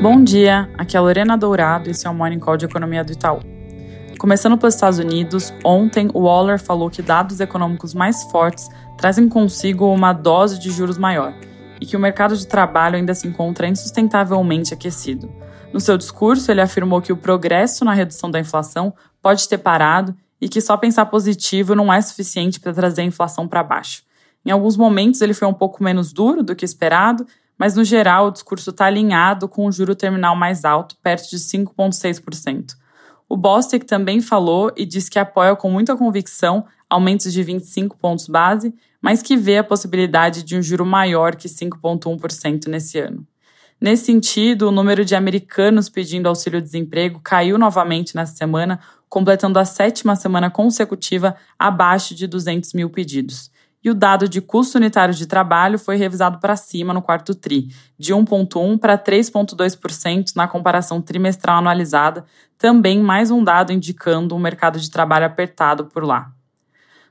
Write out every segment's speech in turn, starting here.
Bom dia, aqui é a Lorena Dourado e esse é o Morning Call de Economia do Itaú. Começando pelos Estados Unidos, ontem o Waller falou que dados econômicos mais fortes trazem consigo uma dose de juros maior e que o mercado de trabalho ainda se encontra insustentavelmente aquecido. No seu discurso, ele afirmou que o progresso na redução da inflação pode ter parado e que só pensar positivo não é suficiente para trazer a inflação para baixo. Em alguns momentos ele foi um pouco menos duro do que esperado, mas no geral o discurso está alinhado com o juro terminal mais alto, perto de 5,6%. O Bostic também falou e disse que apoia com muita convicção aumentos de 25 pontos base, mas que vê a possibilidade de um juro maior que 5,1% nesse ano. Nesse sentido, o número de americanos pedindo auxílio-desemprego caiu novamente nessa semana, completando a sétima semana consecutiva abaixo de 200 mil pedidos e o dado de custo unitário de trabalho foi revisado para cima no quarto TRI, de 1,1% para 3,2% na comparação trimestral anualizada, também mais um dado indicando um mercado de trabalho apertado por lá.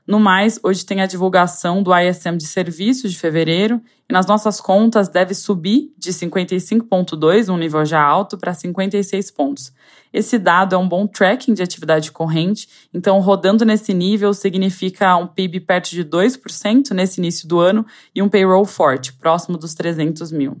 No mais, hoje tem a divulgação do ISM de serviços de fevereiro e nas nossas contas deve subir de 55,2, um nível já alto, para 56 pontos. Esse dado é um bom tracking de atividade corrente, então rodando nesse nível significa um PIB perto de 2% nesse início do ano e um payroll forte, próximo dos 300 mil.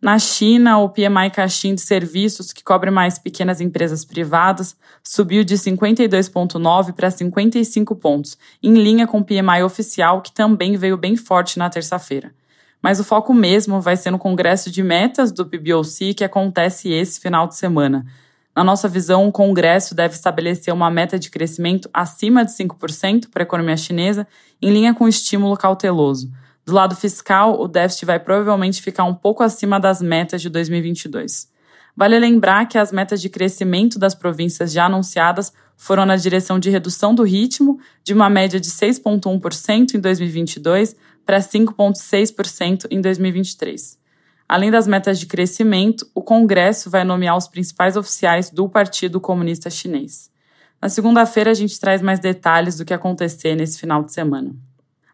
Na China, o PMI Caixin de serviços, que cobre mais pequenas empresas privadas, subiu de 52,9 para 55 pontos, em linha com o PMI oficial, que também veio bem forte na terça-feira. Mas o foco mesmo vai ser no Congresso de Metas do PBOC, que acontece esse final de semana. Na nossa visão, o Congresso deve estabelecer uma meta de crescimento acima de 5% para a economia chinesa, em linha com o estímulo cauteloso. Do lado fiscal, o déficit vai provavelmente ficar um pouco acima das metas de 2022. Vale lembrar que as metas de crescimento das províncias já anunciadas foram na direção de redução do ritmo, de uma média de 6,1% em 2022 para 5,6% em 2023. Além das metas de crescimento, o Congresso vai nomear os principais oficiais do Partido Comunista Chinês. Na segunda-feira, a gente traz mais detalhes do que acontecer nesse final de semana.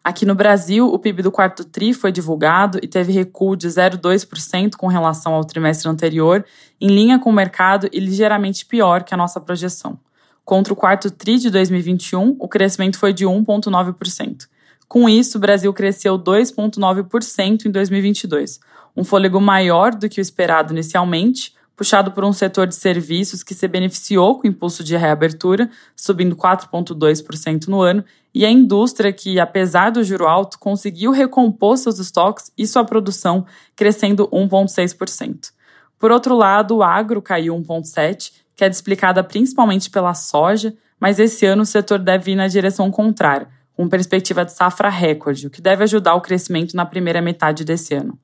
Aqui no Brasil, o PIB do quarto TRI foi divulgado e teve recuo de 0,2% com relação ao trimestre anterior, em linha com o mercado e ligeiramente pior que a nossa projeção. Contra o quarto TRI de 2021, o crescimento foi de 1,9%. Com isso, o Brasil cresceu 2,9% em 2022, um fôlego maior do que o esperado inicialmente, puxado por um setor de serviços que se beneficiou com o impulso de reabertura, subindo 4,2% no ano, e a indústria que, apesar do juro alto, conseguiu recompor seus estoques e sua produção, crescendo 1,6%. Por outro lado, o agro caiu 1,7%, que é explicada principalmente pela soja, mas esse ano o setor deve ir na direção contrária, com perspectiva de safra recorde, o que deve ajudar o crescimento na primeira metade desse ano.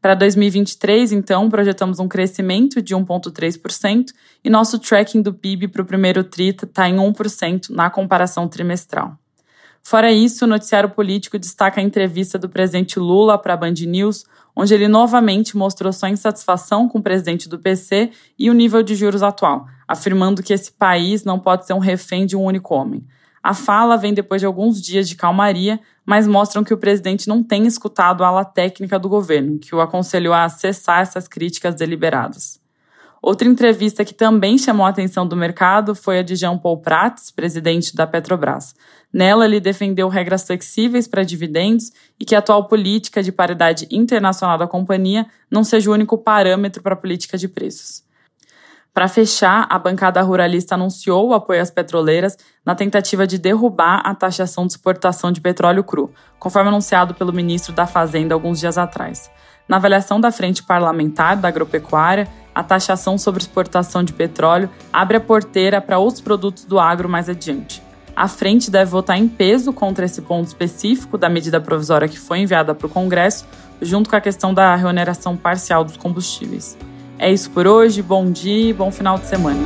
Para 2023, então, projetamos um crescimento de 1,3% e nosso tracking do PIB para o primeiro TRI está em 1% na comparação trimestral. Fora isso, o noticiário político destaca a entrevista do presidente Lula para a Band News, onde ele novamente mostrou sua insatisfação com o presidente do PC e o nível de juros atual, afirmando que esse país não pode ser um refém de um único homem. A fala vem depois de alguns dias de calmaria, mas mostram que o presidente não tem escutado a ala técnica do governo, que o aconselhou a cessar essas críticas deliberadas. Outra entrevista que também chamou a atenção do mercado foi a de Jean Paul Prats, presidente da Petrobras. Nela, ele defendeu regras flexíveis para dividendos e que a atual política de paridade internacional da companhia não seja o único parâmetro para a política de preços. Para fechar, a bancada ruralista anunciou o apoio às petroleiras na tentativa de derrubar a taxação de exportação de petróleo cru, conforme anunciado pelo ministro da Fazenda alguns dias atrás. Na avaliação da frente parlamentar da agropecuária, a taxação sobre exportação de petróleo abre a porteira para outros produtos do agro mais adiante. A frente deve votar em peso contra esse ponto específico da medida provisória que foi enviada para o Congresso, junto com a questão da reoneração parcial dos combustíveis. É isso por hoje, bom dia e bom final de semana.